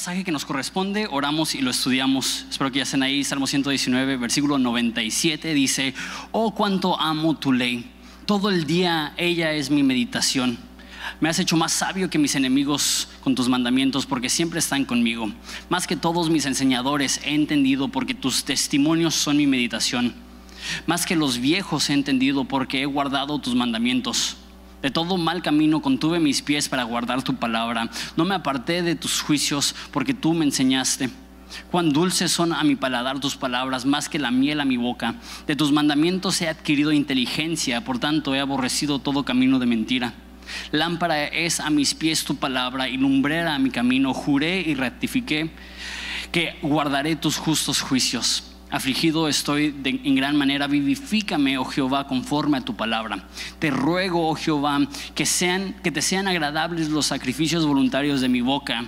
pasaje que nos corresponde, oramos y lo estudiamos. Espero que ya estén ahí. Salmo 119, versículo 97 dice, oh cuánto amo tu ley. Todo el día ella es mi meditación. Me has hecho más sabio que mis enemigos con tus mandamientos porque siempre están conmigo. Más que todos mis enseñadores he entendido porque tus testimonios son mi meditación. Más que los viejos he entendido porque he guardado tus mandamientos. De todo mal camino contuve mis pies para guardar tu palabra. No me aparté de tus juicios porque tú me enseñaste. Cuán dulces son a mi paladar tus palabras, más que la miel a mi boca. De tus mandamientos he adquirido inteligencia, por tanto he aborrecido todo camino de mentira. Lámpara es a mis pies tu palabra y lumbrera a mi camino. Juré y rectifiqué que guardaré tus justos juicios. Afligido estoy en gran manera, vivifícame, oh Jehová, conforme a tu palabra. Te ruego, oh Jehová, que, sean, que te sean agradables los sacrificios voluntarios de mi boca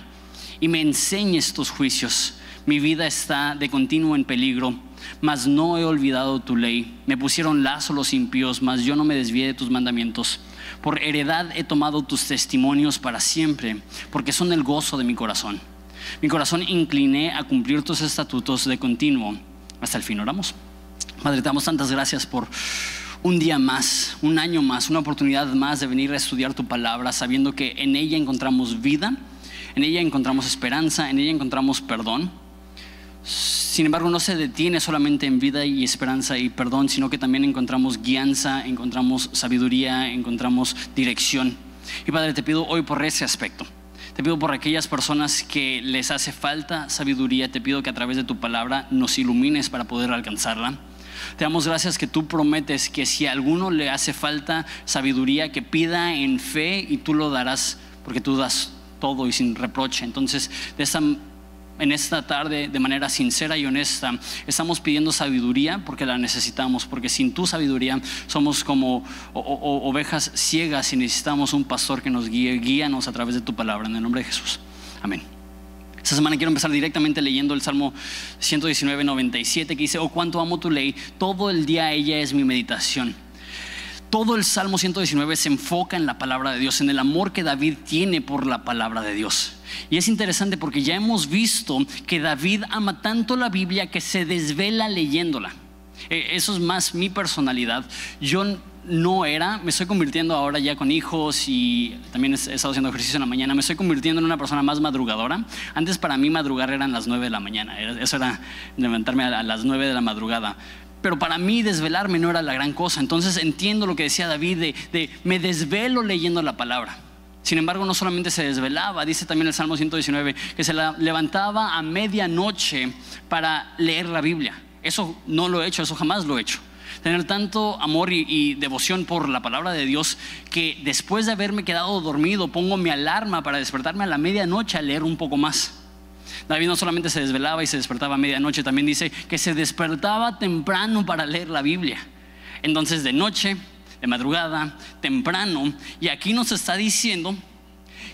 y me enseñes tus juicios. Mi vida está de continuo en peligro, mas no he olvidado tu ley. Me pusieron lazo los impíos, mas yo no me desvié de tus mandamientos. Por heredad he tomado tus testimonios para siempre, porque son el gozo de mi corazón. Mi corazón incliné a cumplir tus estatutos de continuo hasta el fin. Oramos. Padre, te damos tantas gracias por un día más, un año más, una oportunidad más de venir a estudiar tu palabra, sabiendo que en ella encontramos vida, en ella encontramos esperanza, en ella encontramos perdón. Sin embargo, no se detiene solamente en vida y esperanza y perdón, sino que también encontramos guianza, encontramos sabiduría, encontramos dirección. Y Padre, te pido hoy por ese aspecto te pido por aquellas personas que les hace falta sabiduría, te pido que a través de tu palabra nos ilumines para poder alcanzarla. Te damos gracias que tú prometes que si a alguno le hace falta sabiduría, que pida en fe y tú lo darás, porque tú das todo y sin reproche. Entonces, de esa en esta tarde de manera sincera y honesta. Estamos pidiendo sabiduría porque la necesitamos, porque sin tu sabiduría somos como ovejas ciegas y necesitamos un pastor que nos guíe. Guíanos a través de tu palabra, en el nombre de Jesús. Amén. Esta semana quiero empezar directamente leyendo el Salmo 119, 97, que dice, oh cuánto amo tu ley, todo el día ella es mi meditación. Todo el Salmo 119 se enfoca en la palabra de Dios, en el amor que David tiene por la palabra de Dios. Y es interesante porque ya hemos visto que David ama tanto la Biblia que se desvela leyéndola. E, eso es más mi personalidad. Yo no era, me estoy convirtiendo ahora ya con hijos y también he estado haciendo ejercicio en la mañana, me estoy convirtiendo en una persona más madrugadora. Antes para mí madrugar eran las 9 de la mañana, eso era levantarme a las 9 de la madrugada. Pero para mí desvelarme no era la gran cosa. Entonces entiendo lo que decía David de, de me desvelo leyendo la palabra. Sin embargo, no solamente se desvelaba, dice también el Salmo 119, que se levantaba a medianoche para leer la Biblia. Eso no lo he hecho, eso jamás lo he hecho. Tener tanto amor y, y, devoción por la palabra de Dios que después de haberme quedado dormido pongo mi alarma para despertarme a la medianoche a leer un poco más. David no solamente se desvelaba y se despertaba a medianoche, también dice que se despertaba temprano para leer la Biblia. Entonces de noche de madrugada, temprano. Y aquí nos está diciendo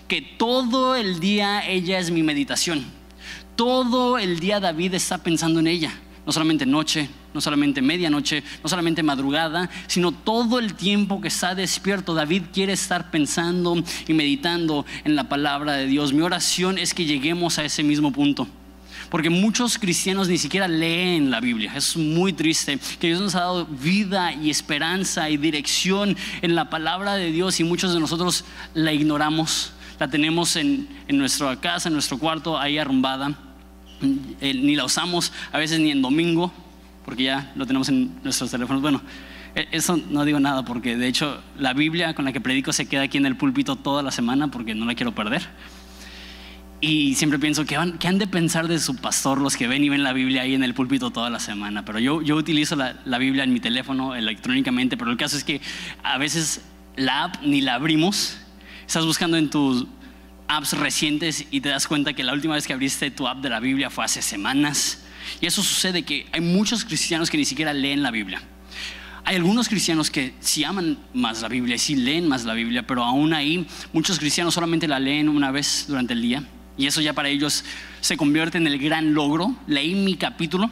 que todo el día ella es mi meditación. Todo el día David está pensando en ella. No solamente noche, no solamente medianoche, no solamente madrugada, sino todo el tiempo que está despierto. David quiere estar pensando y meditando en la palabra de Dios. Mi oración es que lleguemos a ese mismo punto porque muchos cristianos ni siquiera leen la Biblia. Es muy triste que Dios nos ha dado vida y esperanza y dirección en la palabra de Dios y muchos de nosotros la ignoramos. La tenemos en, nuestra casa, en nuestro cuarto, ahí arrumbada. Eh, ni la usamos a veces ni en domingo, porque ya lo tenemos en nuestros teléfonos. Bueno, e, eso no digo nada porque de hecho la Biblia con la que predico se queda aquí en el púlpito toda la semana porque no la quiero perder. Y siempre pienso, que han, han de pensar de su pastor los que ven y ven la Biblia ahí en el púlpito toda la semana? Pero yo, yo utilizo la, la Biblia en mi teléfono electrónicamente, pero el caso es que a veces la app ni la abrimos. Estás buscando en tus apps recientes y te das cuenta que la última vez que abriste tu app de la Biblia fue hace semanas. Y eso sucede que hay muchos cristianos que ni siquiera leen la Biblia. Hay algunos cristianos que sí aman más la Biblia, sí leen más la Biblia, pero aún ahí muchos cristianos solamente la leen una vez durante el día y eso ya para ellos se convierte en el gran logro. Leí mi capítulo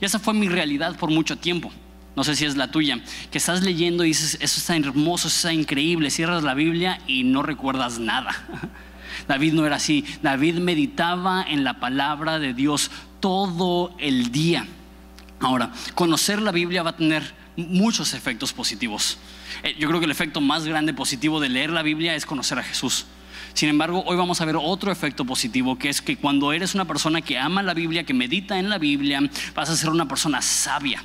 y esa fue mi realidad por mucho tiempo. No sé si es la tuya, que estás leyendo y dices, eso está hermoso, eso está increíble, cierras la Biblia y no recuerdas nada. David no era así. David meditaba en la palabra de Dios todo el día. Ahora, conocer la Biblia va a tener muchos efectos positivos. Eh, yo creo que el efecto más grande positivo de leer la Biblia es conocer a Jesús. Sin embargo, hoy vamos a ver otro efecto positivo, que es que cuando eres una persona que ama la Biblia, que medita en la Biblia, vas a ser una persona sabia.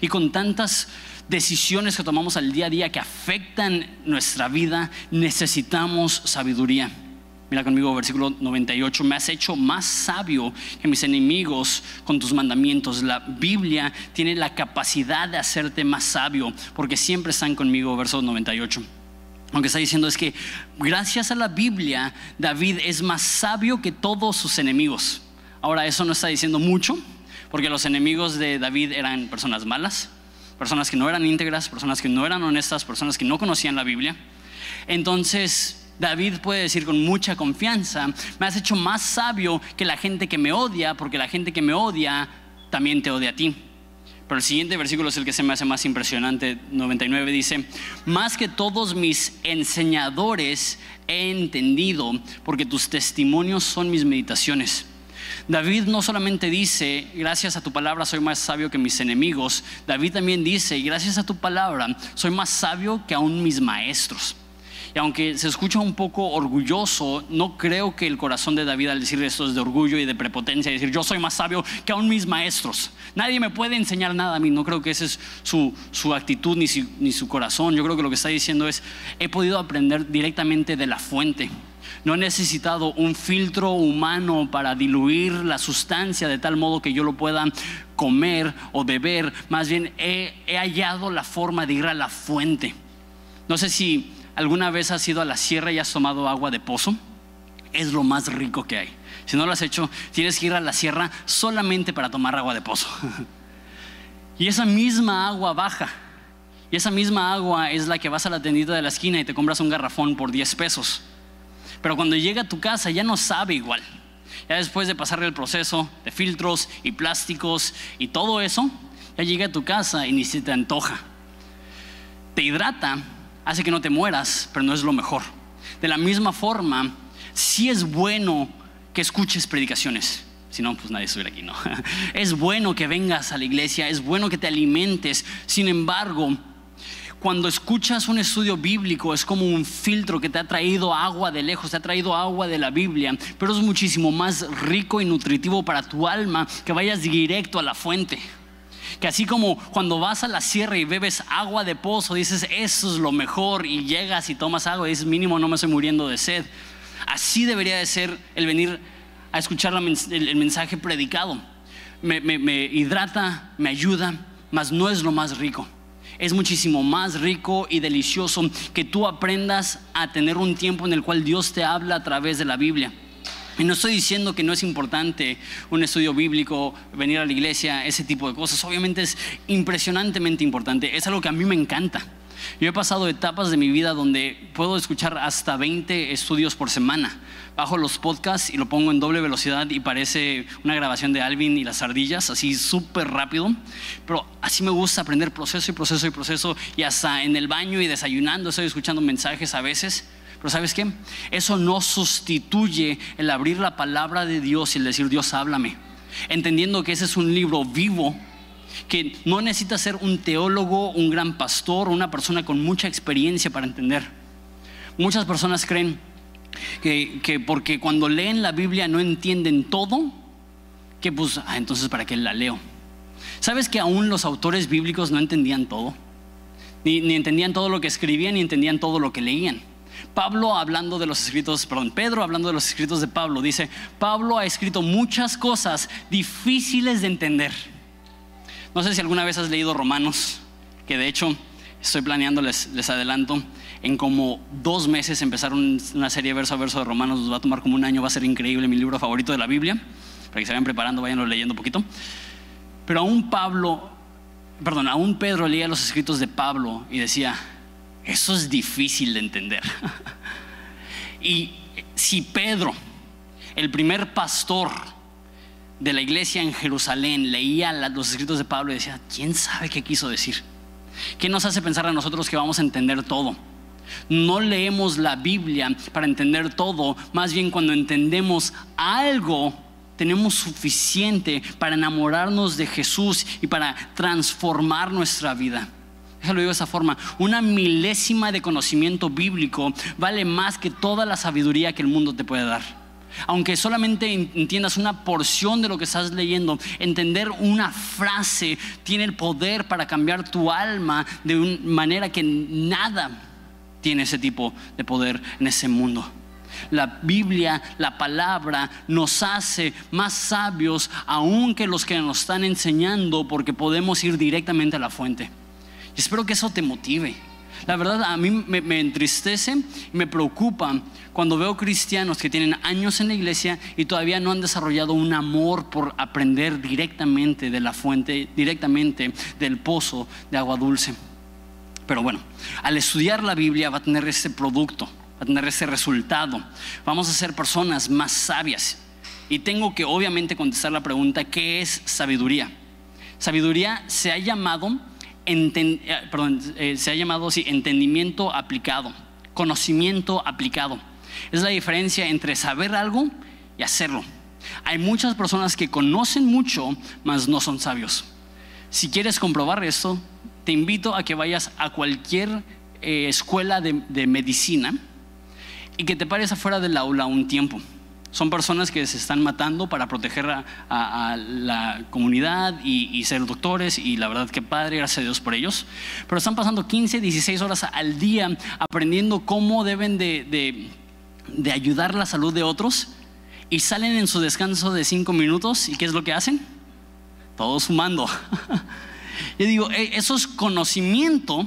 Y con tantas decisiones que tomamos al día a día que afectan nuestra vida, necesitamos sabiduría. Mira conmigo versículo 98, me has hecho más sabio que mis enemigos con tus mandamientos. La Biblia tiene la capacidad de hacerte más sabio porque siempre están conmigo, verso 98. Lo que está diciendo es que gracias a la Biblia David es más sabio que todos sus enemigos. Ahora eso no está diciendo mucho porque los enemigos de David eran personas malas, personas que no eran íntegras, personas que no eran honestas, personas que no conocían la Biblia. Entonces, David puede decir con mucha confianza, me has hecho más sabio que la gente que me odia, porque la gente que me odia también te odia a ti. Pero el siguiente versículo es el que se me hace más impresionante, 99 dice, más que todos mis enseñadores he entendido, porque tus testimonios son mis meditaciones. David no solamente dice, gracias a tu palabra soy más sabio que mis enemigos, David también dice, gracias a tu palabra soy más sabio que aún mis maestros. Y aunque se escucha un poco orgulloso, no creo que el corazón de David al decir esto es de orgullo y de prepotencia, decir yo soy más sabio que aún mis maestros. Nadie me puede enseñar nada a mí. No creo que esa es su, su actitud ni ni su corazón. Yo creo que lo que está diciendo es, he podido aprender directamente de la fuente. No he necesitado un filtro humano para diluir la sustancia de tal modo que yo lo pueda comer o beber. Más bien he, hallado la forma de ir a la fuente. No sé si alguna vez has ido a la sierra y has tomado agua de pozo. Es lo más rico que hay. Si no lo has hecho, tienes que ir a la sierra solamente para tomar agua de pozo. y esa misma agua baja. Y esa misma agua es la que vas a la tendita de la esquina y te compras un garrafón por 10 pesos. Pero cuando llega a tu casa ya no sabe igual. Ya después de pasarle el proceso de filtros y plásticos y todo eso, ya llega a tu casa y ni se te antoja. Te hidrata, hace que no te mueras, pero no es lo mejor. De la misma forma, sí es bueno que escuches predicaciones. Si no, pues nadie estuviera aquí, ¿no? Es bueno que vengas a la iglesia, es bueno que te alimentes. Sin embargo, cuando escuchas un estudio bíblico es como un filtro que te ha traído agua de lejos, te ha traído agua de la Biblia, pero es muchísimo más rico y nutritivo para tu alma que vayas directo a la fuente. Que así como cuando vas a la sierra y bebes agua de pozo, dices, eso es lo mejor, y llegas y tomas agua y dices, mínimo no me estoy muriendo de sed. Así debería de ser el venir a escuchar el mensaje predicado. Me, me hidrata, me ayuda, mas no es lo más rico es muchísimo más rico y delicioso que tú aprendas a tener un tiempo en el cual Dios te habla a través de la Biblia. Y no estoy diciendo que no es importante un estudio bíblico, venir a la iglesia, ese tipo de cosas. Obviamente es impresionantemente importante. Es algo que a mí me encanta. Yo he pasado etapas de mi vida donde puedo escuchar hasta 20 estudios por semana. Bajo los podcasts y lo pongo en doble velocidad y parece una grabación de Alvin y las ardillas, así súper rápido. Pero así me gusta aprender proceso y proceso y proceso. Y hasta en el baño y desayunando estoy escuchando mensajes a veces. Pero ¿sabes qué? Eso no sustituye el abrir la palabra de Dios y el decir, Dios, háblame. Entendiendo que ese es un libro vivo que no necesita ser un teólogo, un gran pastor, una persona con mucha experiencia para entender. Muchas personas creen que, porque cuando leen la Biblia no entienden todo, que pues, ah, entonces ¿para qué la leo? ¿Sabes que aún los autores bíblicos no entendían todo? Ni, ni entendían todo lo que escribían, ni entendían todo lo que leían. Pablo hablando de los escritos, perdón, Pedro hablando de los escritos de Pablo, dice, Pablo ha escrito muchas cosas difíciles de entender no sé si alguna vez has leído Romanos, que de hecho estoy planeando, les, adelanto, en como dos meses empezar una serie verso a verso de Romanos, nos va a tomar como un año, va a ser increíble, mi libro favorito de la Biblia, para que se vayan preparando, vayan leyendo un poquito. Pero aún Pablo, perdón, aún Pedro leía los escritos de Pablo y decía, eso es difícil de entender. y si Pedro, el primer pastor, de la iglesia en Jerusalén leía los escritos de Pablo y decía, ¿quién sabe qué quiso decir? ¿Qué nos hace pensar a nosotros que vamos a entender todo? No leemos la Biblia para entender todo, más bien cuando entendemos algo, tenemos suficiente para enamorarnos de Jesús y para transformar nuestra vida. Déjalo digo de esa forma. Una milésima de conocimiento bíblico vale más que toda la sabiduría que el mundo te puede dar. Aunque solamente entiendas una porción de lo que estás leyendo, entender una frase tiene el poder para cambiar tu alma de una manera que nada tiene ese tipo de poder en ese mundo. La Biblia, la palabra, nos hace más sabios aún que los que nos están enseñando porque podemos ir directamente a la fuente. Espero que eso te motive. La verdad a mí me, me entristece y me preocupa cuando veo cristianos que tienen años en la iglesia y todavía no han desarrollado un amor por aprender directamente de la fuente, directamente del pozo de agua dulce. Pero bueno, al estudiar la Biblia va a tener ese producto, va a tener ese resultado. Vamos a ser personas más sabias. Y tengo que obviamente contestar la pregunta, ¿qué es sabiduría? Sabiduría se ha llamado, eh, eh, se ha llamado entendimiento aplicado, conocimiento aplicado. Es la diferencia entre saber algo y hacerlo. Hay muchas personas que conocen mucho, mas no son sabios. Si quieres comprobar esto, te invito a que vayas a cualquier eh, escuela de, medicina y que te pares afuera del aula un tiempo. Son personas que se están matando para proteger a, la comunidad y, ser doctores y la verdad que padre, gracias a Dios por ellos. Pero están pasando 15, 16 horas al día aprendiendo cómo deben de, de ayudar la salud de otros y salen en su descanso de 5 minutos y ¿qué es lo que hacen? Todos fumando. Yo digo, eh, eso es conocimiento,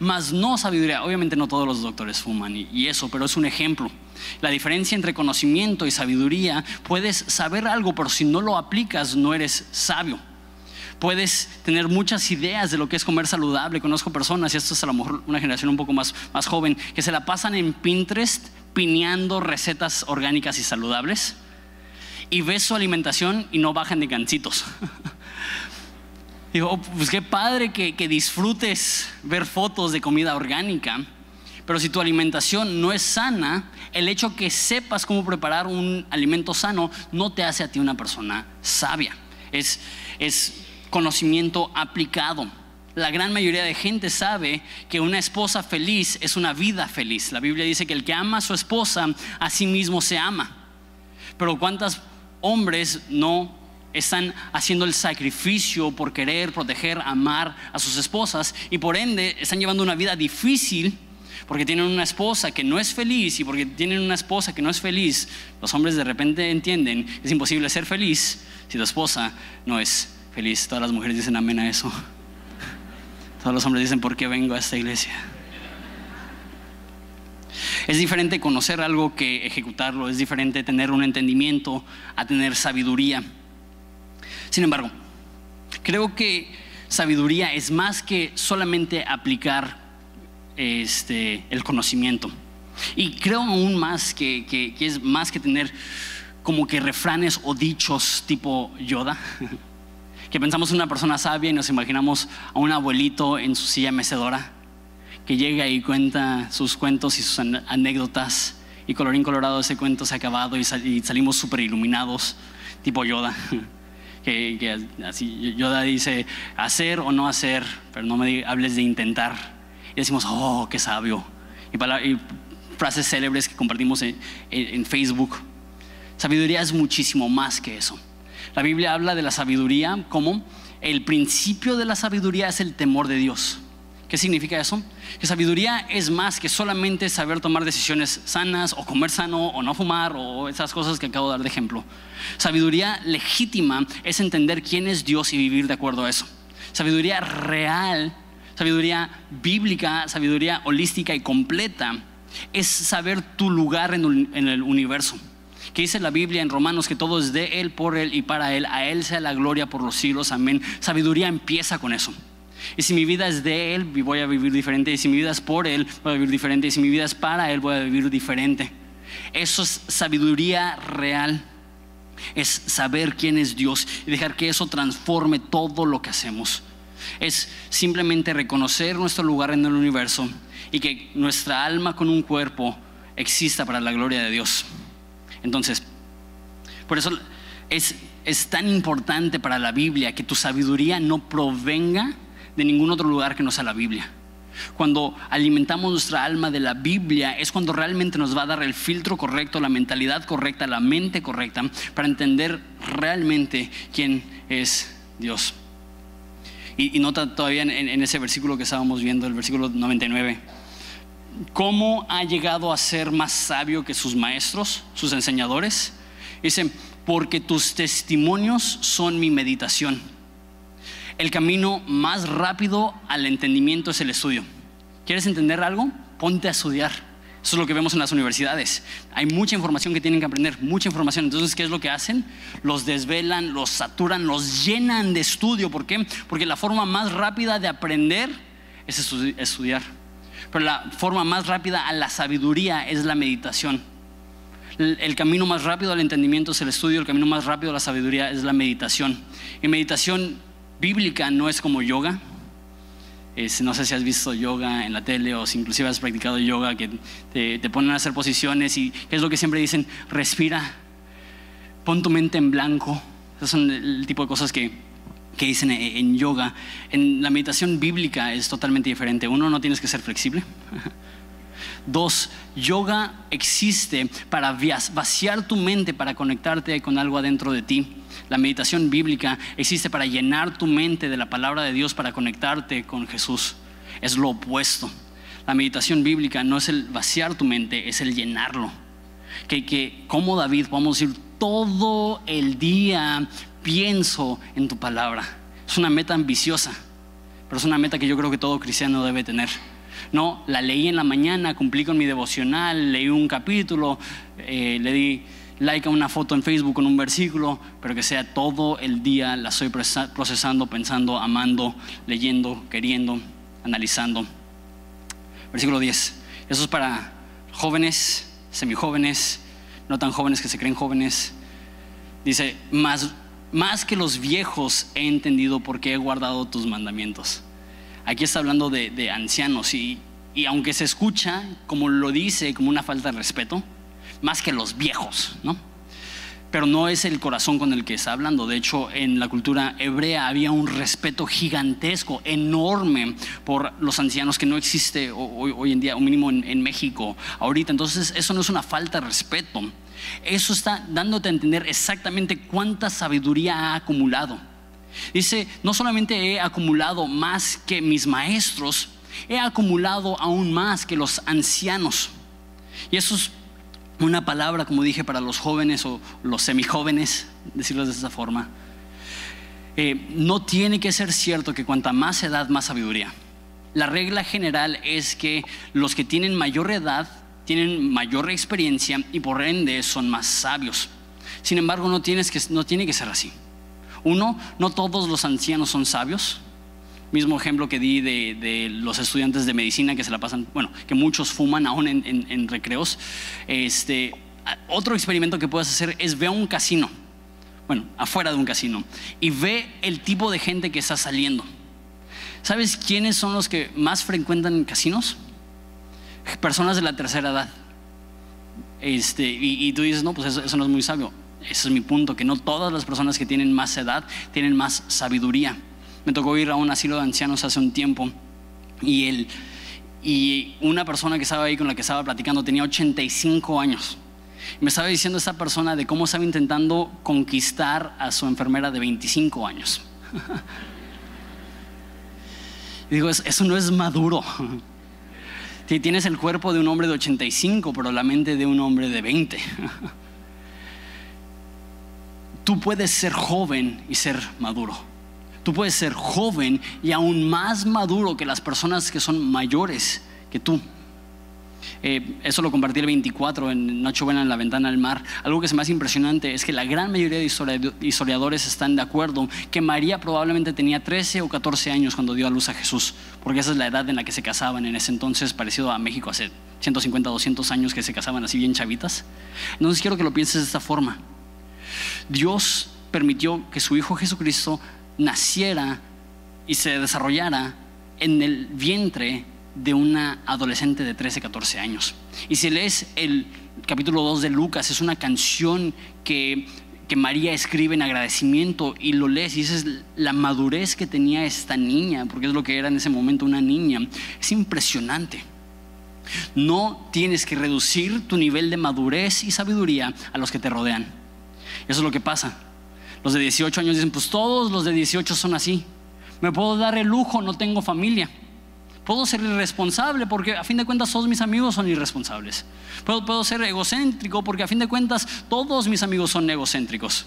más no sabiduría. Obviamente no todos los doctores fuman y, eso, pero es un ejemplo. La diferencia entre conocimiento y sabiduría, puedes saber algo, pero si no lo aplicas no eres sabio. Puedes tener muchas ideas de lo que es comer saludable. Conozco personas, y esto es a lo mejor una generación un poco más, más joven, que se la pasan en Pinterest pineando recetas orgánicas y saludables. Y ves su alimentación y no bajan de gancitos. Digo, oh, pues qué padre que, que disfrutes ver fotos de comida orgánica, pero si tu alimentación no es sana, el hecho que sepas cómo preparar un alimento sano no te hace a ti una persona sabia. Es, es conocimiento aplicado. La gran mayoría de gente sabe que una esposa feliz es una vida feliz. La Biblia dice que el que ama a su esposa, a sí mismo se ama. Pero ¿cuántos hombres no están haciendo el sacrificio por querer proteger, amar a sus esposas y por ende están llevando una vida difícil porque tienen una esposa que no es feliz y porque tienen una esposa que no es feliz, los hombres de repente entienden, es imposible ser feliz si tu esposa no es feliz. Todas las mujeres dicen amén a eso. Todos los hombres dicen, ¿por qué vengo a esta iglesia? Es diferente conocer algo que ejecutarlo, es diferente tener un entendimiento a tener sabiduría. Sin embargo, creo que sabiduría es más que solamente aplicar este, el conocimiento. Y creo aún más que, que, es más que tener como que refranes o dichos tipo Yoda. que pensamos en una persona sabia y nos imaginamos a un abuelito en su silla mecedora que llega y cuenta sus cuentos y sus anécdotas y colorín colorado ese cuento se ha acabado y, salimos súper iluminados tipo Yoda. que, así Yoda dice hacer o no hacer, pero no me hables de intentar. Decimos, oh, qué sabio. Y, frases célebres que compartimos en, Facebook. Sabiduría es muchísimo más que eso. La Biblia habla de la sabiduría como el principio de la sabiduría es el temor de Dios. ¿Qué significa eso? Que sabiduría es más que solamente saber tomar decisiones sanas o comer sano o no fumar o esas cosas que acabo de dar de ejemplo. Sabiduría legítima es entender quién es Dios y vivir de acuerdo a eso. Sabiduría real, sabiduría bíblica, sabiduría holística y completa es saber tu lugar en el universo. Que dice la Biblia en Romanos que todo es de Él, por Él y para Él. A Él sea la gloria por los siglos. Amén. Sabiduría empieza con eso. Y si mi vida es de Él, voy a vivir diferente. Y si mi vida es por Él, voy a vivir diferente. Y si mi vida es para Él, voy a vivir diferente. Eso es sabiduría real. Es saber quién es Dios y dejar que eso transforme todo lo que hacemos. Es simplemente reconocer nuestro lugar en el universo y que nuestra alma con un cuerpo exista para la gloria de Dios. Entonces, por eso es, es tan importante para la Biblia que tu sabiduría no provenga de ningún otro lugar que no sea la Biblia. Cuando alimentamos nuestra alma de la Biblia es cuando realmente nos va a dar el filtro correcto, la mentalidad correcta, la mente correcta para entender realmente quién es Dios. Y, nota todavía en, ese versículo que estábamos viendo, el versículo 99, cómo ha llegado a ser más sabio que sus maestros, sus enseñadores. Dice, porque tus testimonios son mi meditación el camino más rápido al entendimiento es el estudio. ¿Quieres entender algo? Ponte a estudiar. Eso es lo que vemos en las universidades. Hay mucha información que tienen que aprender, mucha información. Entonces, ¿qué es lo que hacen? Los desvelan, los saturan, los llenan de estudio. ¿Por qué? Porque la forma más rápida de aprender es estudiar. Pero la forma más rápida a la sabiduría es la meditación. El camino más rápido al entendimiento es el estudio, el camino más rápido a la sabiduría es la meditación. Y meditación bíblica no es como yoga. No sé si has visto yoga en la tele o si inclusive has practicado yoga, que te, ponen a hacer posiciones y es lo que siempre dicen, respira, pon tu mente en blanco. Esos son el tipo de cosas que, que dicen en yoga. En la meditación bíblica es totalmente diferente. Uno, no tienes que ser flexible. Dos, yoga existe para vaciar tu mente, para conectarte con algo adentro de ti. La meditación bíblica existe para llenar tu mente de la palabra de Dios, para conectarte con Jesús. Es lo opuesto. La meditación bíblica no es el vaciar tu mente, es el llenarlo. Que, que como David podemos decir todo el día pienso en tu palabra. Es una meta ambiciosa, pero es una meta que yo creo que todo cristiano debe tener. No, la leí en la mañana, cumplí con mi devocional, leí un capítulo, eh, le di like a una foto en Facebook con un versículo, pero que sea todo el día la estoy procesando, pensando, amando, leyendo, queriendo, analizando. Versículo 10. Eso es para jóvenes, semijóvenes, no tan jóvenes que se creen jóvenes. Dice, más, más que los viejos he entendido por qué he guardado tus mandamientos. Aquí está hablando de, de ancianos y, y aunque se escucha, como lo dice, como una falta de respeto, más que los viejos, ¿no? Pero no es el corazón con el que está hablando. De hecho, en la cultura hebrea había un respeto gigantesco, enorme por los ancianos que no existe hoy, en día, un mínimo en, México, ahorita. Entonces, eso no es una falta de respeto. Eso está dándote a entender exactamente cuánta sabiduría ha acumulado. Dice, no solamente he acumulado más que mis maestros, he acumulado aún más que los ancianos. Y eso es una palabra, como dije, para los jóvenes o los semijóvenes, decirlo de esa forma. Eh, no tiene que ser cierto que cuanta más edad, más sabiduría. La regla general es que los que tienen mayor edad tienen mayor experiencia y por ende son más sabios. Sin embargo, no, tienes que, no tiene que ser así. Uno, no todos los ancianos son sabios. Mismo ejemplo que di de, los estudiantes de medicina que se la pasan, bueno, que muchos fuman aún en, recreos. Este, otro experimento que puedes hacer es ve a un casino, bueno, afuera de un casino, y ve el tipo de gente que está saliendo. ¿Sabes quiénes son los que más frecuentan casinos? Personas de la tercera edad. Este, y, tú dices, no, pues eso, eso no es muy sabio. Ese es mi punto, que no todas las personas que tienen más edad tienen más sabiduría. Me tocó ir a un asilo de ancianos hace un tiempo y, y una persona que estaba ahí con la que estaba platicando tenía 85 años. Me estaba diciendo esa persona de cómo estaba intentando conquistar a su enfermera de 25 años. y digo, eso no es maduro. Tienes el cuerpo de un hombre de 85, pero la mente de un hombre de 20. Tú puedes ser joven y ser maduro. Tú puedes ser joven y aún más maduro que las personas que son mayores que tú. Eh, eso lo compartí el 24 en Nacho Buena en la ventana del mar. Algo que es más impresionante es que la gran mayoría de historiadores están de acuerdo que María probablemente tenía 13 o 14 años cuando dio a luz a Jesús, porque esa es la edad en la que se casaban en ese entonces, parecido a México hace 150, 200 años que se casaban así bien chavitas. Entonces quiero que lo pienses de esta forma. Dios permitió que su Hijo Jesucristo naciera y se desarrollara en el vientre de una adolescente de 13, 14 años. Y si lees el capítulo 2 de Lucas, es una canción que, que María escribe en agradecimiento y lo lees y dices la madurez que tenía esta niña, porque es lo que era en ese momento una niña. Es impresionante. No tienes que reducir tu nivel de madurez y sabiduría a los que te rodean. Eso es lo que pasa. Los de 18 años dicen, pues todos los de 18 son así. Me puedo dar el lujo, no tengo familia. Puedo ser irresponsable porque a fin de cuentas todos mis amigos son irresponsables. Puedo, puedo ser egocéntrico porque a fin de cuentas todos mis amigos son egocéntricos.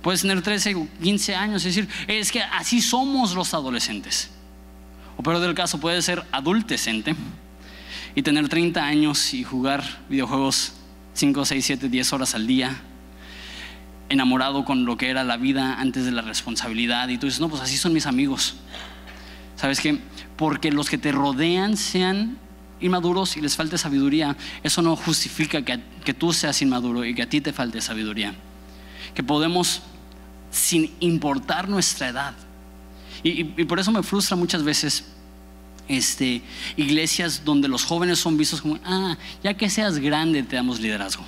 Puedes tener 13 o 15 años y decir, es que así somos los adolescentes. O peor del caso, puede ser adultecente y tener 30 años y jugar videojuegos 5, 6, 7, 10 horas al día, enamorado con lo que era la vida antes de la responsabilidad. Y tú dices, no, pues así son mis amigos. ¿Sabes qué? Porque los que te rodean sean inmaduros y les falte sabiduría, eso no justifica que, que tú seas inmaduro y que a ti te falte sabiduría. Que podemos, sin importar nuestra edad, y, y por eso me frustra muchas veces este, iglesias donde los jóvenes son vistos como, ah, ya que seas grande te damos liderazgo.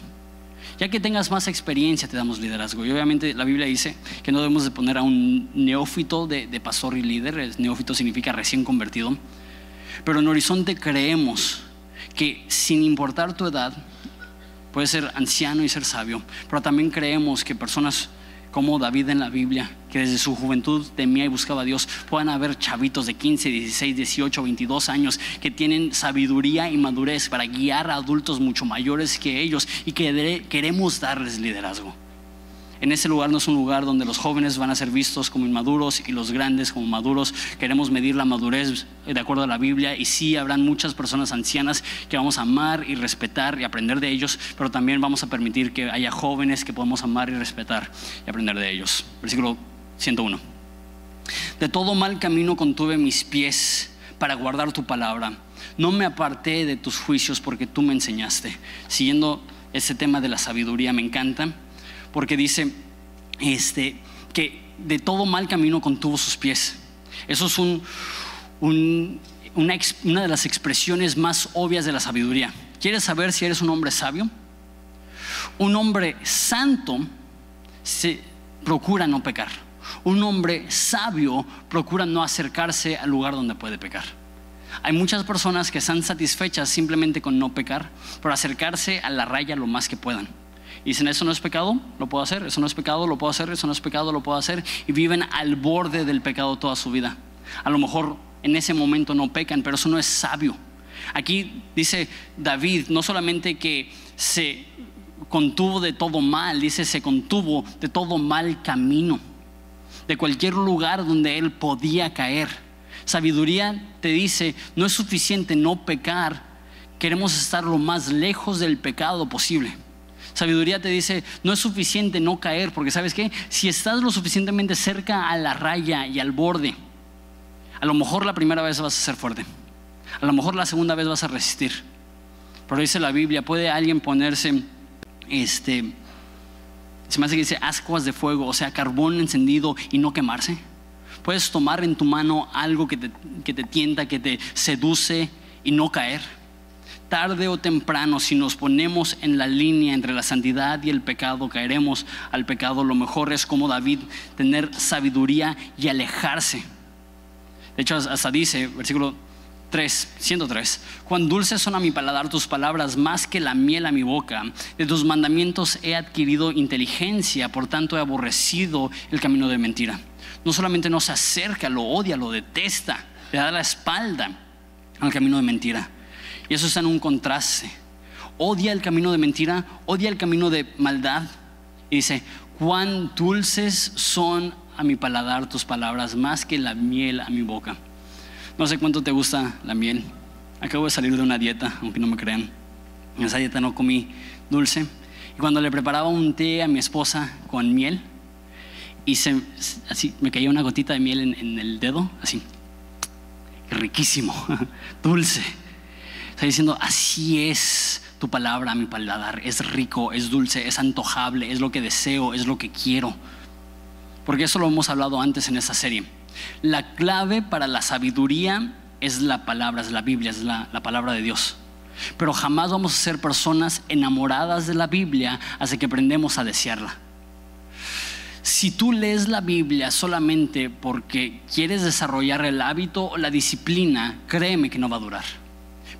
Ya que tengas más experiencia te damos liderazgo. Y obviamente la Biblia dice que no debemos de poner a un neófito de, pastor y líder. neófito significa recién convertido. Pero en Horizonte creemos que sin importar tu edad, puedes ser anciano y ser sabio. Pero también creemos que personas como David en la Biblia, que desde su juventud temía y buscaba a Dios, puedan haber chavitos de 15, 16, 18, 22 años que tienen sabiduría y madurez para guiar a adultos mucho mayores que ellos y que queremos darles liderazgo. En ese lugar no es un lugar donde los jóvenes van a ser vistos como inmaduros y los grandes como maduros. Queremos medir la madurez de acuerdo a la Biblia y sí habrán muchas personas ancianas que vamos a amar y respetar y aprender de ellos, pero también vamos a permitir que haya jóvenes que podamos amar y respetar y aprender de ellos. Versículo 101. De todo mal camino contuve mis pies para guardar tu palabra. No me aparté de tus juicios porque tú me enseñaste. Siguiendo ese tema de la sabiduría, me encanta porque dice este, que de todo mal camino contuvo sus pies. Eso es una, una de las expresiones más obvias de la sabiduría. ¿Quieres saber si eres un hombre sabio? Un hombre santo se procura no pecar. Un hombre sabio procura no acercarse al lugar donde puede pecar. Hay muchas personas que están satisfechas simplemente con no pecar, por acercarse a la raya lo más que puedan. Y dicen, eso no es pecado, lo puedo hacer, eso no es pecado, lo puedo hacer, eso no es pecado, lo puedo hacer. Y viven al borde del pecado toda su vida. A lo mejor en ese momento no pecan, pero eso no es sabio. Aquí dice David, no solamente que se contuvo de todo mal, dice se contuvo de todo mal camino, de cualquier lugar donde él podía caer. Sabiduría te dice, no es suficiente no pecar, queremos estar lo más lejos del pecado posible. Sabiduría te dice, no es suficiente no caer, porque sabes qué, si estás lo suficientemente cerca a la raya y al borde, a lo mejor la primera vez vas a ser fuerte, a lo mejor la segunda vez vas a resistir. Pero dice la Biblia, ¿puede alguien ponerse, este, se me hace que dice ascuas de fuego, o sea, carbón encendido y no quemarse? ¿Puedes tomar en tu mano algo que te, que te tienta, que te seduce y no caer? Tarde o temprano, si nos ponemos en la línea entre la santidad y el pecado, caeremos al pecado. Lo mejor es como David, tener sabiduría y alejarse. De hecho, hasta dice, versículo 3, 103, cuán dulces son a mi paladar tus palabras más que la miel a mi boca. De tus mandamientos he adquirido inteligencia, por tanto he aborrecido el camino de mentira. No solamente no se acerca, lo odia, lo detesta, le da la espalda al camino de mentira. Y eso está en un contraste. Odia el camino de mentira, odia el camino de maldad. Y dice, cuán dulces son a mi paladar tus palabras, más que la miel a mi boca. No sé cuánto te gusta la miel. Acabo de salir de una dieta, aunque no me crean. En esa dieta no comí dulce. Y cuando le preparaba un té a mi esposa con miel, y se, así me caía una gotita de miel en, en el dedo, así, riquísimo, dulce. Está diciendo, así es tu palabra, mi paladar. Es rico, es dulce, es antojable, es lo que deseo, es lo que quiero. Porque eso lo hemos hablado antes en esta serie. La clave para la sabiduría es la palabra, es la Biblia, es la, la palabra de Dios. Pero jamás vamos a ser personas enamoradas de la Biblia hasta que aprendemos a desearla. Si tú lees la Biblia solamente porque quieres desarrollar el hábito o la disciplina, créeme que no va a durar.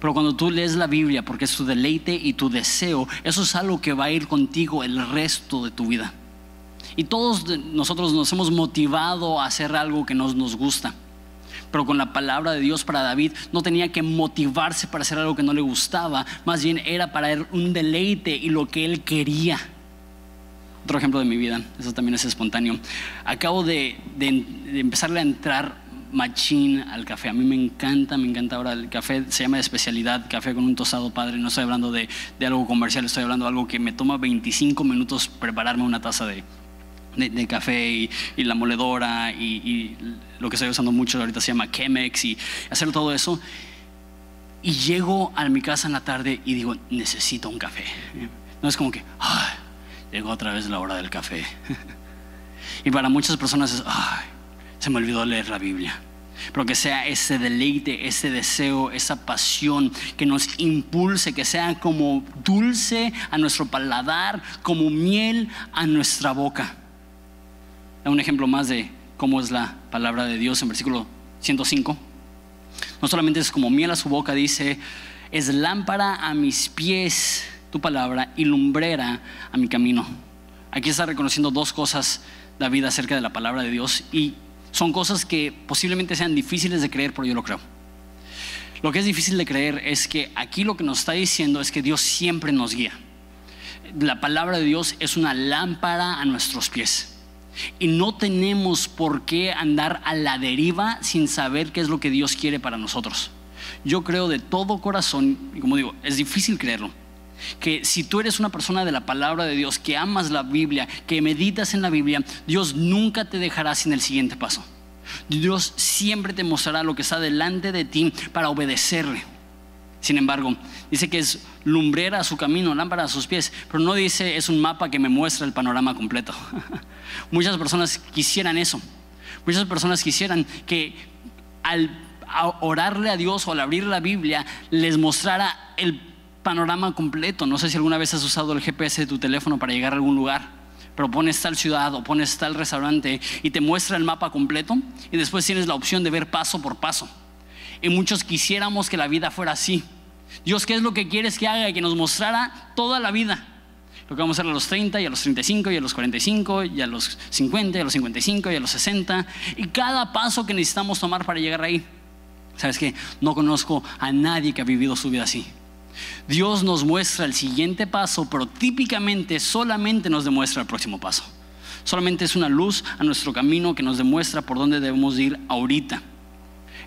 Pero cuando tú lees la Biblia porque es tu deleite y tu deseo, eso es algo que va a ir contigo el resto de tu vida. Y todos nosotros nos hemos motivado a hacer algo que nos, nos gusta. Pero con la palabra de Dios para David no tenía que motivarse para hacer algo que no le gustaba, más bien era para él un deleite y lo que él quería. Otro ejemplo de mi vida, eso también es espontáneo. Acabo de, de, de empezarle a entrar machín al café. A mí me encanta, me encanta ahora el café, se llama de especialidad, café con un tostado padre. No estoy hablando de, de algo comercial, estoy hablando de algo que me toma 25 minutos prepararme una taza de, de, café y, la moledora y, lo que estoy usando mucho ahorita se llama Chemex y hacer todo eso. Y llego a mi casa en la tarde y digo, necesito un café. No es como que, ay, llegó otra vez la hora del café. y para muchas personas es, ay, se me olvidó leer la Biblia. Pero que sea ese deleite, ese deseo, esa pasión que nos impulse, que sea como dulce a nuestro paladar, como miel a nuestra boca. Un ejemplo más de cómo es la palabra de Dios en versículo 105. No solamente es como miel a su boca, dice, es lámpara a mis pies tu palabra y lumbrera a mi camino. Aquí está reconociendo dos cosas David acerca de la palabra de Dios y son cosas que posiblemente sean difíciles de creer, pero yo lo creo. Lo que es difícil de creer es que aquí lo que nos está diciendo es que Dios siempre nos guía. La palabra de Dios es una lámpara a nuestros pies. Y no tenemos por qué andar a la deriva sin saber qué es lo que Dios quiere para nosotros. Yo creo de todo corazón, y como digo, es difícil creerlo, que si tú eres una persona de la palabra de Dios, que amas la Biblia, que meditas en la Biblia, Dios nunca te dejará sin el siguiente paso. Dios siempre te mostrará lo que está delante de ti para obedecerle. Sin embargo, dice que es lumbrera a su camino, lámpara a sus pies, pero no dice es un mapa que me muestra el panorama completo. Muchas personas quisieran eso. Muchas personas quisieran que al orarle a Dios o al abrir la Biblia les mostrara el panorama completo. No sé si alguna vez has usado el GPS de tu teléfono para llegar a algún lugar, pero pones tal ciudad o pones tal restaurante y te muestra el mapa completo y después tienes la opción de ver paso por paso. Y muchos quisiéramos que la vida fuera así. Dios, ¿qué es lo que quieres que haga? Que nos mostrara toda la vida. Lo que vamos a hacer a los 30 y a los 35 y a los 45 y a los 50 y a los 55 y a los 60 y cada paso que necesitamos tomar para llegar ahí. ¿Sabes qué? No conozco a nadie que ha vivido su vida así. Dios nos muestra el siguiente paso, pero típicamente solamente nos demuestra el próximo paso. Solamente es una luz a nuestro camino que nos demuestra por dónde debemos ir ahorita.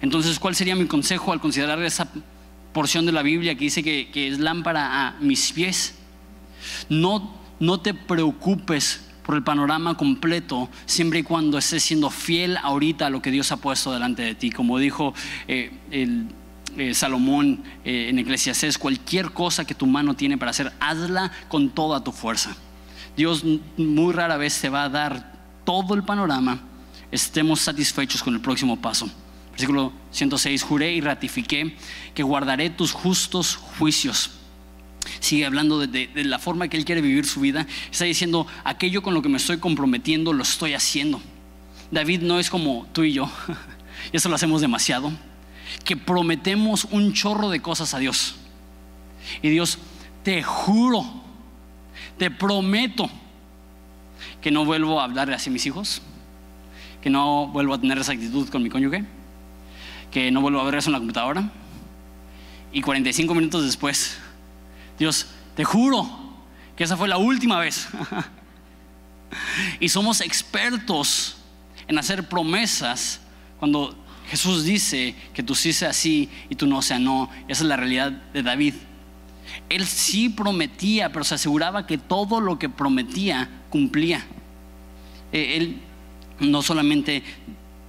Entonces, ¿cuál sería mi consejo al considerar esa porción de la Biblia que dice que, es lámpara a mis pies? No, no te preocupes por el panorama completo, siempre y cuando estés siendo fiel ahorita a lo que Dios ha puesto delante de ti. Como dijo eh, el, eh, Salomón eh, en Eclesiastés, cualquier cosa que tu mano tiene para hacer, hazla con toda tu fuerza. Dios muy rara vez te va a dar todo el panorama, estemos satisfechos con el próximo paso. Versículo 106, juré y ratifiqué que guardaré tus justos juicios sigue hablando de, de, la forma que Él quiere vivir su vida. Está diciendo, aquello con lo que me estoy comprometiendo, lo estoy haciendo. David no es como tú y yo, y eso lo hacemos demasiado, que prometemos un chorro de cosas a Dios. Y Dios, te juro, te prometo que no vuelvo a hablarle así a mis hijos, que no vuelvo a tener esa actitud con mi cónyuge, que no vuelvo a ver eso en la computadora. Y 45 minutos después, Dios, te juro que esa fue la última vez. y somos expertos en hacer promesas cuando Jesús dice que tú sí sea sí y tú no sea no. Esa es la realidad de David. Él sí prometía, pero se aseguraba que todo lo que prometía cumplía. Él no solamente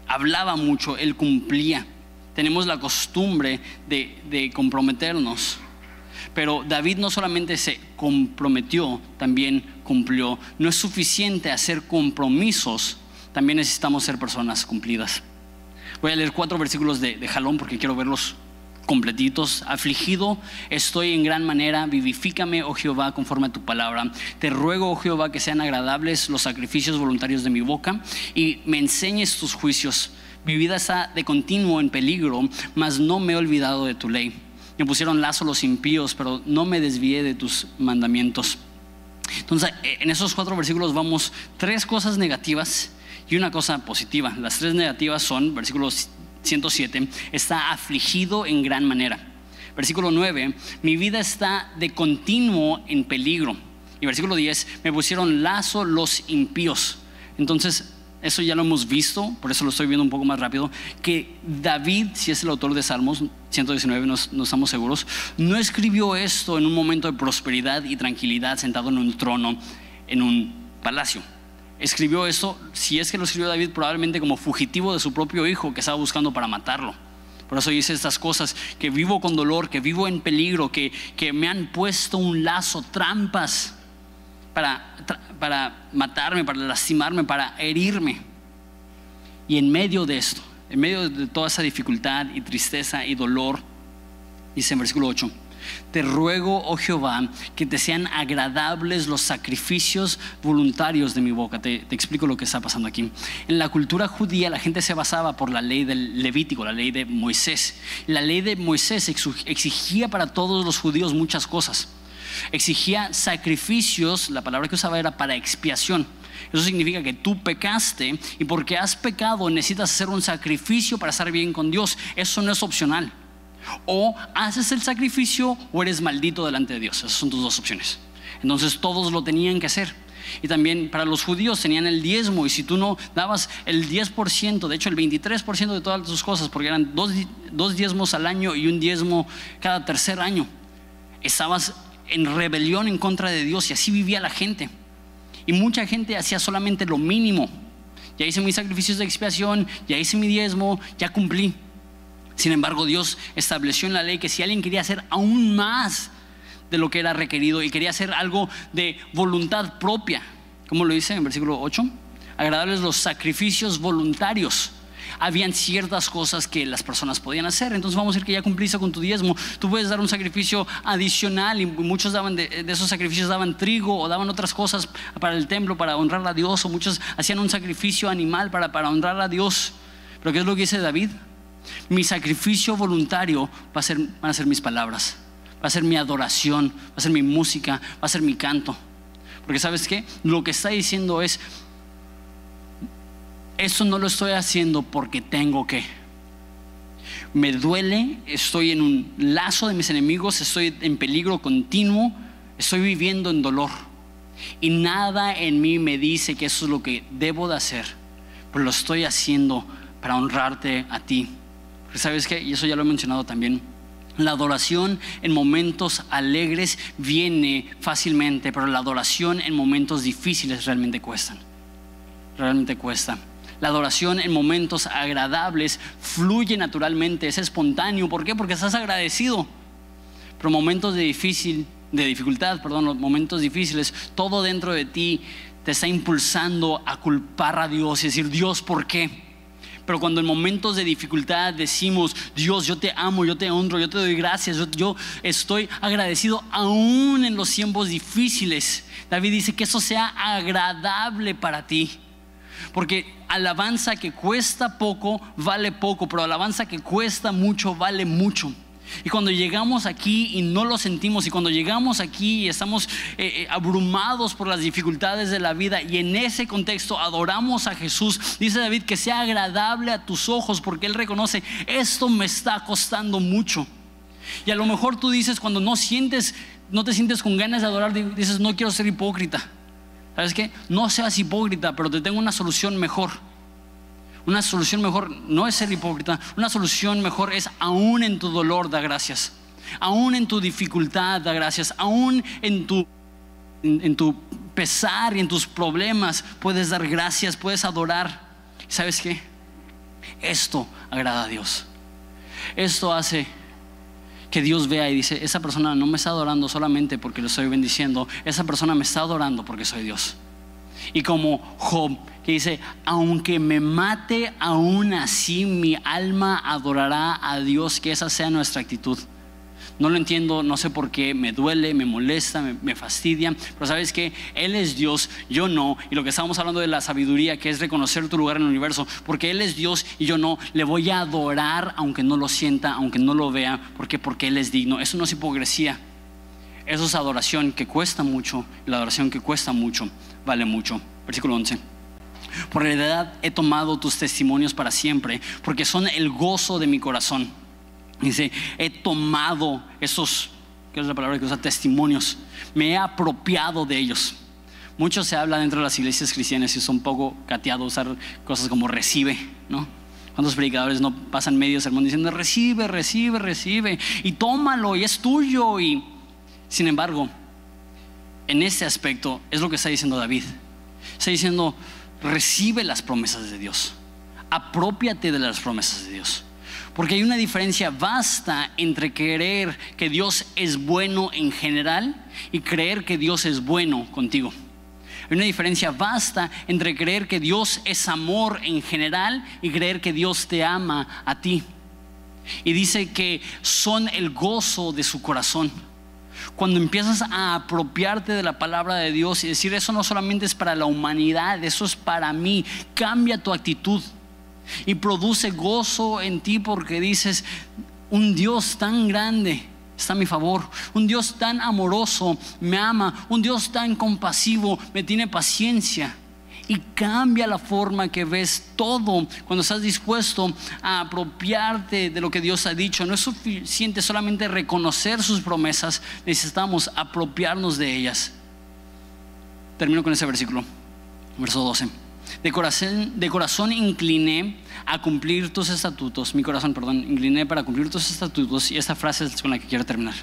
hablaba mucho, él cumplía. Tenemos la costumbre de, de comprometernos pero David no solamente se comprometió, también cumplió. No es suficiente hacer compromisos, también necesitamos ser personas cumplidas. Voy a leer cuatro versículos de, jalón porque quiero verlos completitos. Afligido estoy en gran manera, vivifícame, oh Jehová, conforme a tu palabra. Te ruego, oh Jehová, que sean agradables los sacrificios voluntarios de mi boca y me enseñes tus juicios. Mi vida está de continuo en peligro, mas no me he olvidado de tu ley. Me pusieron lazo los impíos, pero no me desvié de tus mandamientos. Entonces, en esos cuatro versículos vamos tres cosas negativas y una cosa positiva. Las tres negativas son, versículos 107, está afligido en gran manera. Versículo 9, mi vida está de continuo en peligro. Y versículo 10, me pusieron lazo los impíos. Entonces, eso ya lo hemos visto, por eso lo estoy viendo un poco más rápido, que David, si es el autor de Salmos 119, no, no, estamos seguros, no escribió esto en un momento de prosperidad y tranquilidad sentado en un trono, en un palacio escribió eso, si es que lo escribió David, probablemente como fugitivo de su propio hijo que estaba buscando para matarlo. Por eso dice estas cosas, que vivo con dolor, que vivo en peligro, que, que me han puesto un lazo, trampas para, para matarme, para lastimarme, para herirme. Y en medio de esto, en medio de toda esa dificultad y tristeza y dolor, dice en versículo 8, te ruego, oh Jehová, que te sean agradables los sacrificios voluntarios de mi boca. Te, explico lo que está pasando aquí. En la cultura judía la gente se basaba por la ley del Levítico, la ley de Moisés. La ley de Moisés exigía para todos los judíos muchas cosas. Exigía sacrificios, la palabra que usaba era para expiación. Eso significa que tú pecaste y porque has pecado necesitas hacer un sacrificio para estar bien con Dios. Eso no es opcional. O haces el sacrificio o eres maldito delante de Dios. Esas son tus dos opciones. Entonces todos lo tenían que hacer. Y también para los judíos tenían el diezmo y si tú no dabas el 10%, de hecho el 23% de todas tus cosas, porque eran dos, dos diezmos al año y un diezmo cada tercer año, estabas en rebelión en contra de Dios y así vivía la gente. Y mucha gente hacía solamente lo mínimo. Ya hice mis sacrificios de expiación, ya hice mi diezmo, ya cumplí. Sin embargo, Dios estableció en la ley que si alguien quería hacer aún más de lo que era requerido y quería hacer algo de voluntad propia, como lo dice en versículo 8, agradables los sacrificios voluntarios. Habían ciertas cosas que las personas podían hacer. Entonces vamos a decir que ya cumpliste con tu diezmo. Tú puedes dar un sacrificio adicional y muchos daban de, esos sacrificios daban trigo o daban otras cosas para el templo, para honrar a Dios. O muchos hacían un sacrificio animal para, para honrar a Dios. Pero ¿qué es lo que dice David? Mi sacrificio voluntario va a ser, van a ser mis palabras, va a ser mi adoración, va a ser mi música, va a ser mi canto. Porque sabes qué? Lo que está diciendo es, eso no lo estoy haciendo porque tengo que. Me duele, estoy en un lazo de mis enemigos, estoy en peligro continuo, estoy viviendo en dolor. Y nada en mí me dice que eso es lo que debo de hacer, pero lo estoy haciendo para honrarte a ti. ¿Sabes qué? Y eso ya lo he mencionado también. La adoración en momentos alegres viene fácilmente, pero la adoración en momentos difíciles realmente cuestan. Realmente cuesta. La adoración en momentos agradables fluye naturalmente, es espontáneo. ¿Por qué? Porque estás agradecido. Pero momentos de difícil, de dificultad, perdón, momentos difíciles, todo dentro de ti te está impulsando a culpar a Dios y decir, Dios, ¿por qué? Pero cuando en momentos de dificultad decimos, Dios, yo te amo, yo te honro, yo te doy gracias, yo, estoy agradecido aún en los tiempos difíciles. David dice que eso sea agradable para ti. Porque alabanza que cuesta poco vale poco, pero alabanza que cuesta mucho vale mucho. Y cuando llegamos aquí y no lo sentimos, y cuando llegamos aquí y estamos eh, eh, abrumados por las dificultades de la vida, y en ese contexto adoramos a Jesús, dice David que sea agradable a tus ojos, porque Él reconoce, esto me está costando mucho. Y a lo mejor tú dices, cuando no sientes, no te sientes con ganas de adorar, dices, no quiero ser hipócrita. ¿Sabes qué? No seas hipócrita, pero te tengo una solución mejor una solución mejor no es ser hipócrita, una solución mejor es aún en tu dolor da gracias, aún en tu dificultad da gracias, aún en tu, en, tu pesar y en tus problemas puedes dar gracias, puedes adorar. ¿Sabes qué? Esto agrada a Dios. Esto hace que Dios vea y dice, esa persona no me está adorando solamente porque lo estoy bendiciendo, esa persona me está adorando porque soy Dios. Y como Job que dice, aunque me mate, aún así mi alma adorará a Dios, que esa sea nuestra actitud. No lo entiendo, no sé por qué, me duele, me molesta, me, fastidia, pero sabes que Él es Dios, yo no. Y lo que estábamos hablando de la sabiduría, que es reconocer tu lugar en el universo, porque Él es Dios y yo no, le voy a adorar aunque no lo sienta, aunque no lo vea, porque porque Él es digno. Eso no es hipocresía. Eso es adoración que cuesta mucho, la adoración que cuesta mucho vale mucho. Versículo 11. Por la edad he tomado tus testimonios para siempre, porque son el gozo de mi corazón. Dice, he tomado esos, ¿qué es la palabra que usa? Testimonios. Me he apropiado de ellos. Mucho se habla dentro de las iglesias cristianas y es un poco cateado usar cosas como recibe, ¿no? ¿Cuántos predicadores no pasan medio sermón diciendo recibe, recibe, recibe y tómalo y es tuyo? Y sin embargo, en ese aspecto es lo que está diciendo David. Está diciendo, recibe las promesas de Dios, apropiate de las promesas de Dios. Porque hay una diferencia vasta entre creer que Dios es bueno en general y creer que Dios es bueno contigo. Hay una diferencia vasta entre creer que Dios es amor en general y creer que Dios te ama a ti. Y dice que son el gozo de su corazón. Cuando empiezas a apropiarte de la palabra de Dios y decir eso no solamente es para la humanidad, eso es para mí, cambia tu actitud y produce gozo en ti porque dices, un Dios tan grande está a mi favor, un Dios tan amoroso me ama, un Dios tan compasivo me tiene paciencia. Y cambia la forma que ves todo cuando estás dispuesto a apropiarte de lo que Dios ha dicho. No es suficiente solamente reconocer sus promesas, necesitamos apropiarnos de ellas. Termino con ese versículo, verso 12. De corazón, incliné a cumplir tus estatutos, mi corazón, perdón, incliné para cumplir tus estatutos y esta frase es con la que quiero terminar.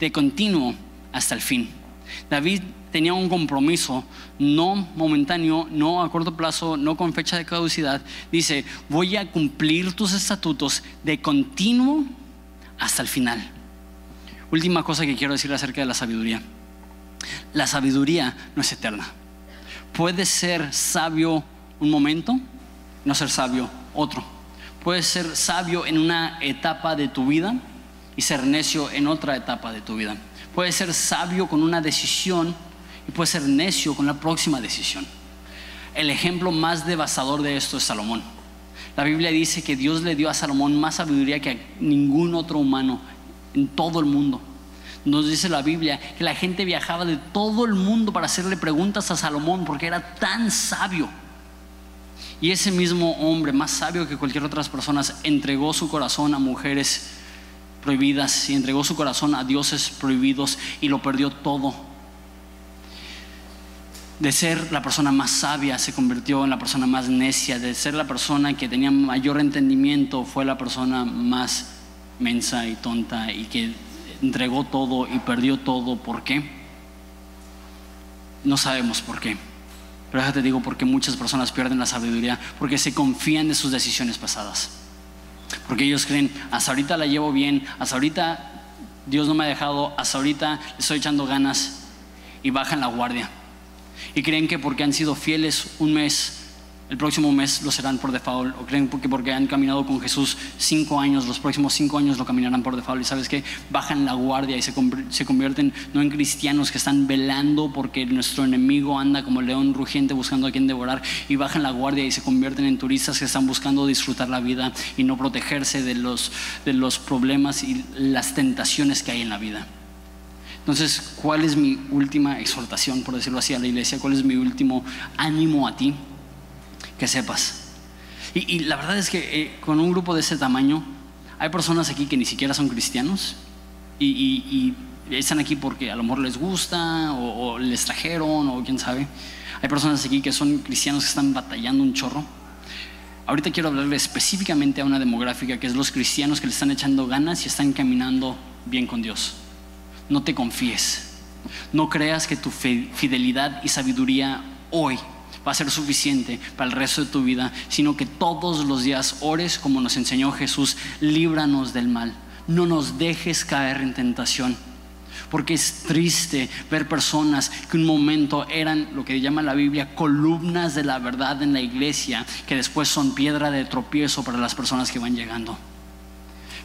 De continuo hasta el fin. David tenía un compromiso no momentáneo, no a corto plazo, no con fecha de caducidad. Dice, voy a cumplir tus estatutos de continuo hasta el final. Última cosa que quiero decir acerca de la sabiduría. La sabiduría no es eterna. Puedes ser sabio un momento, no ser sabio otro. Puedes ser sabio en una etapa de tu vida y ser necio en otra etapa de tu vida. Puedes ser sabio con una decisión y puedes ser necio con la próxima decisión. El ejemplo más devastador de esto es Salomón. La Biblia dice que Dios le dio a Salomón más sabiduría que a ningún otro humano en todo el mundo. Nos dice la Biblia que la gente viajaba de todo el mundo para hacerle preguntas a Salomón porque era tan sabio. Y ese mismo hombre, más sabio que cualquier otra persona, entregó su corazón a mujeres prohibidas y entregó su corazón a dioses prohibidos y lo perdió todo. De ser la persona más sabia se convirtió en la persona más necia, de ser la persona que tenía mayor entendimiento fue la persona más mensa y tonta y que entregó todo y perdió todo. ¿Por qué? No sabemos por qué. Pero déjate digo porque muchas personas pierden la sabiduría porque se confían de sus decisiones pasadas. Porque ellos creen, hasta ahorita la llevo bien, hasta ahorita Dios no me ha dejado, hasta ahorita le estoy echando ganas y bajan la guardia. Y creen que porque han sido fieles un mes, el próximo mes lo serán por default, o creen que porque han caminado con Jesús cinco años, los próximos cinco años lo caminarán por default, y sabes que bajan la guardia y se, convierten no en cristianos que están velando porque nuestro enemigo anda como león rugiente buscando a quien devorar, y bajan la guardia y se convierten en turistas que están buscando disfrutar la vida y no protegerse de los, de los problemas y las tentaciones que hay en la vida. Entonces, ¿cuál es mi última exhortación, por decirlo así, a la iglesia? ¿Cuál es mi último ánimo a ti? Que sepas. Y, la verdad es que eh, con un grupo de ese tamaño, hay personas aquí que ni siquiera son cristianos y, están aquí porque a lo mejor les gusta o, les trajeron o quién sabe. Hay personas aquí que son cristianos que están batallando un chorro. Ahorita quiero hablarle específicamente a una demográfica que es los cristianos que le están echando ganas y están caminando bien con Dios. No te confíes. No creas que tu fidelidad y sabiduría hoy va a ser suficiente para el resto de tu vida, sino que todos los días ores como nos enseñó Jesús, líbranos del mal, no nos dejes caer en tentación. porque es triste ver personas que un momento eran lo que llama la Biblia columnas de la verdad en la iglesia, que después son piedra de tropiezo para las personas que van llegando.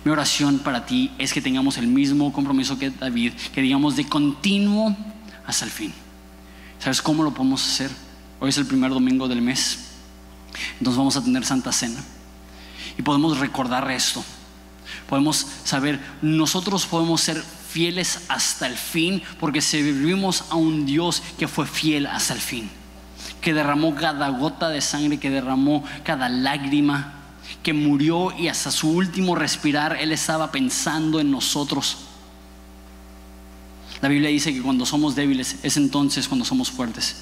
Mi oración para ti es que tengamos el mismo compromiso que David, que digamos de continuo hasta el fin. ¿Sabes cómo lo podemos hacer? Hoy es el primer domingo del mes, entonces vamos a tener Santa Cena y podemos recordar esto. Podemos saber, nosotros podemos ser fieles hasta el fin porque servimos a un Dios que fue fiel hasta el fin, que derramó cada gota de sangre, que derramó cada lágrima, que murió y hasta su último respirar Él estaba pensando en nosotros. La Biblia dice que cuando somos débiles es entonces cuando somos fuertes.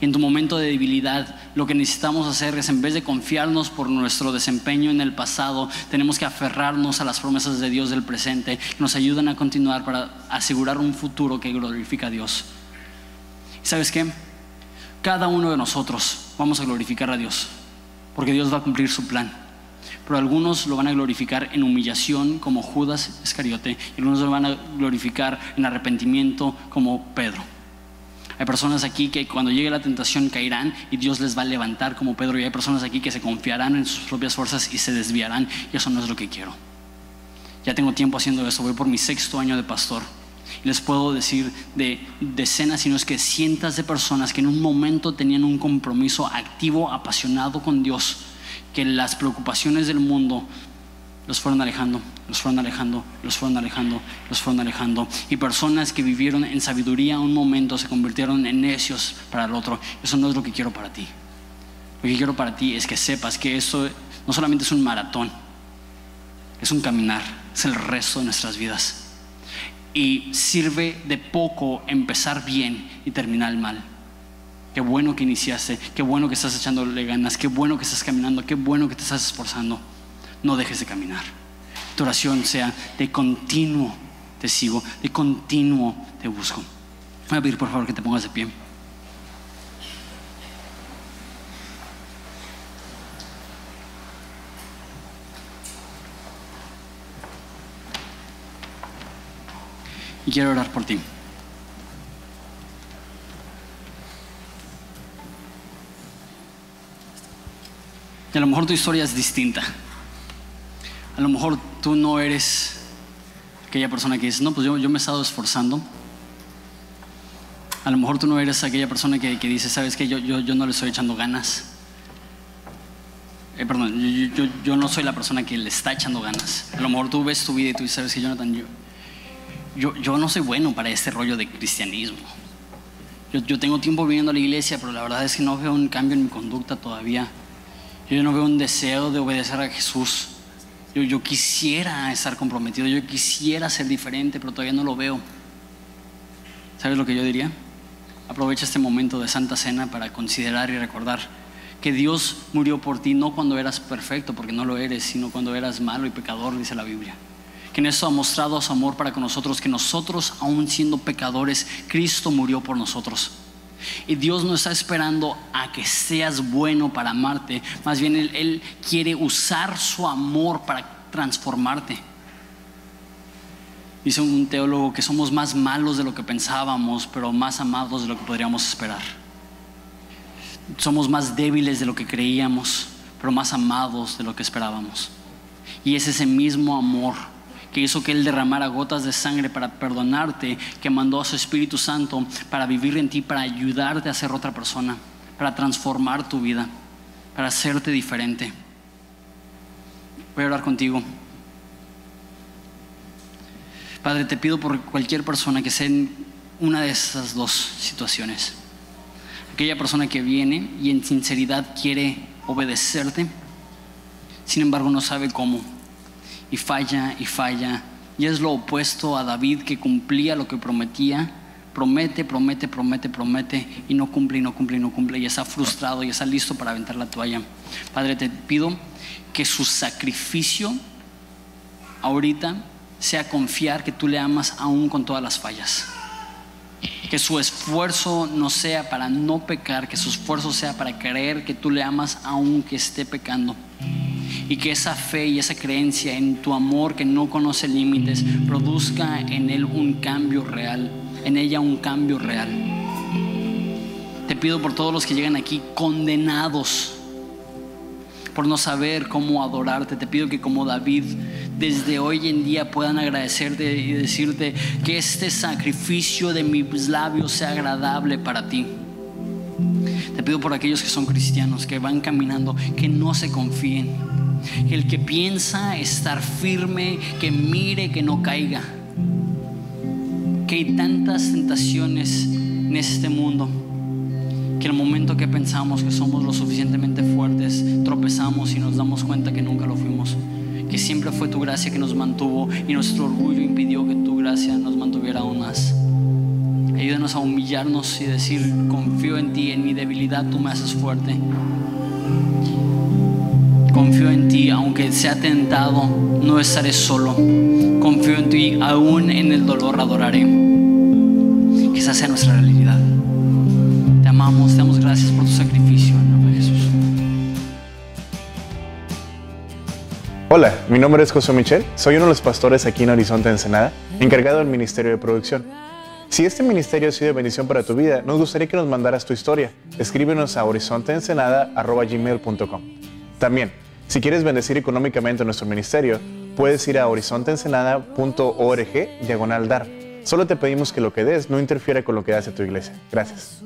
Y en tu momento de debilidad, lo que necesitamos hacer es, en vez de confiarnos por nuestro desempeño en el pasado, tenemos que aferrarnos a las promesas de Dios del presente, que nos ayudan a continuar para asegurar un futuro que glorifica a Dios. sabes qué? Cada uno de nosotros vamos a glorificar a Dios, porque Dios va a cumplir su plan. Pero algunos lo van a glorificar en humillación como Judas Iscariote y algunos lo van a glorificar en arrepentimiento como Pedro. Hay personas aquí que cuando llegue la tentación caerán y Dios les va a levantar como Pedro. Y hay personas aquí que se confiarán en sus propias fuerzas y se desviarán. Y eso no es lo que quiero. Ya tengo tiempo haciendo eso. Voy por mi sexto año de pastor. Y les puedo decir de decenas, sino es que cientos de personas que en un momento tenían un compromiso activo, apasionado con Dios, que las preocupaciones del mundo los fueron alejando, los fueron alejando, los fueron alejando, los fueron alejando. Y personas que vivieron en sabiduría un momento se convirtieron en necios para el otro. Eso no es lo que quiero para ti. Lo que quiero para ti es que sepas que eso no solamente es un maratón, es un caminar, es el resto de nuestras vidas. Y sirve de poco empezar bien y terminar mal. Qué bueno que iniciaste, qué bueno que estás echándole ganas, qué bueno que estás caminando, qué bueno que te estás esforzando no dejes de caminar. Tu oración sea de continuo te sigo, de continuo te busco. Voy a pedir por favor que te pongas de pie. Y quiero orar por ti. Y a lo mejor tu historia es distinta. A lo mejor tú no eres aquella persona que dice, no, pues yo, me he estado esforzando. A lo mejor tú no eres aquella persona que, dice, sabes que yo, yo, no le estoy echando ganas. Eh, perdón, yo, no soy la persona que le está echando ganas. A lo mejor tú ves tu vida y tú dices, sabes que Jonathan, yo, yo, yo no soy bueno para este rollo de cristianismo. Yo, yo tengo tiempo viviendo a la iglesia, pero la verdad es que no veo un cambio en mi conducta todavía. Yo no veo un deseo de obedecer a Jesús. Yo, quisiera estar comprometido, yo quisiera ser diferente, pero todavía no lo veo. ¿Sabes lo que yo diría? Aprovecha este momento de Santa Cena para considerar y recordar que Dios murió por ti no cuando eras perfecto, porque no lo eres, sino cuando eras malo y pecador, dice la Biblia. Que en eso ha mostrado su amor para con nosotros, que nosotros, aún siendo pecadores, Cristo murió por nosotros. Y Dios no está esperando a que seas bueno para amarte, más bien Él, quiere usar su amor para transformarte. Dice un teólogo que somos más malos de lo que pensábamos, pero más amados de lo que podríamos esperar. Somos más débiles de lo que creíamos, pero más amados de lo que esperábamos. Y es ese mismo amor que hizo que Él derramara gotas de sangre para perdonarte, que mandó a su Espíritu Santo para vivir en ti, para ayudarte a ser otra persona, para transformar tu vida, para hacerte diferente. Voy a hablar contigo. Padre, te pido por cualquier persona que sea en una de esas dos situaciones. Aquella persona que viene y en sinceridad quiere obedecerte, sin embargo no sabe cómo y falla y falla. Y es lo opuesto a David que cumplía lo que prometía. Promete, promete, promete, promete y no cumple y no cumple y no cumple y está frustrado y está listo para aventar la toalla. Padre, te pido que su sacrificio ahorita sea confiar que tú le amas aún con todas las fallas. Que su esfuerzo no sea para no pecar, que su esfuerzo sea para creer que tú le amas aunque esté pecando. Y que esa fe y esa creencia en tu amor que no conoce límites produzca en él un cambio real, en ella un cambio real. Te pido por todos los que llegan aquí condenados por no saber cómo adorarte. Te pido que como David desde hoy en día puedan agradecerte y decirte que este sacrificio de mis labios sea agradable para ti. Te pido por aquellos que son cristianos, que van caminando, que no se confíen. El que piensa estar firme, que mire que no caiga. Que hay tantas tentaciones en este mundo que el momento que pensamos que somos lo suficientemente fuertes, tropezamos y nos damos cuenta que nunca lo fuimos. Que siempre fue tu gracia que nos mantuvo y nuestro orgullo impidió que tu gracia nos mantuviera aún más. Ayúdanos a humillarnos y decir, confío en ti, en mi debilidad tú me haces fuerte. Confío en ti, aunque sea tentado, no estaré solo. Confío en ti, aún en el dolor adoraré. Que esa sea nuestra realidad amamos, te damos gracias por tu sacrificio en nombre de Jesús. Hola, mi nombre es José Michel, soy uno de los pastores aquí en Horizonte Ensenada, encargado del Ministerio de Producción. Si este ministerio ha sido de bendición para tu vida, nos gustaría que nos mandaras tu historia. Escríbenos a horizonteensenada.gmail.com También, si quieres bendecir económicamente nuestro ministerio, puedes ir a horizonteensenada.org diagonal dar. Solo te pedimos que lo que des no interfiera con lo que hace tu iglesia. Gracias.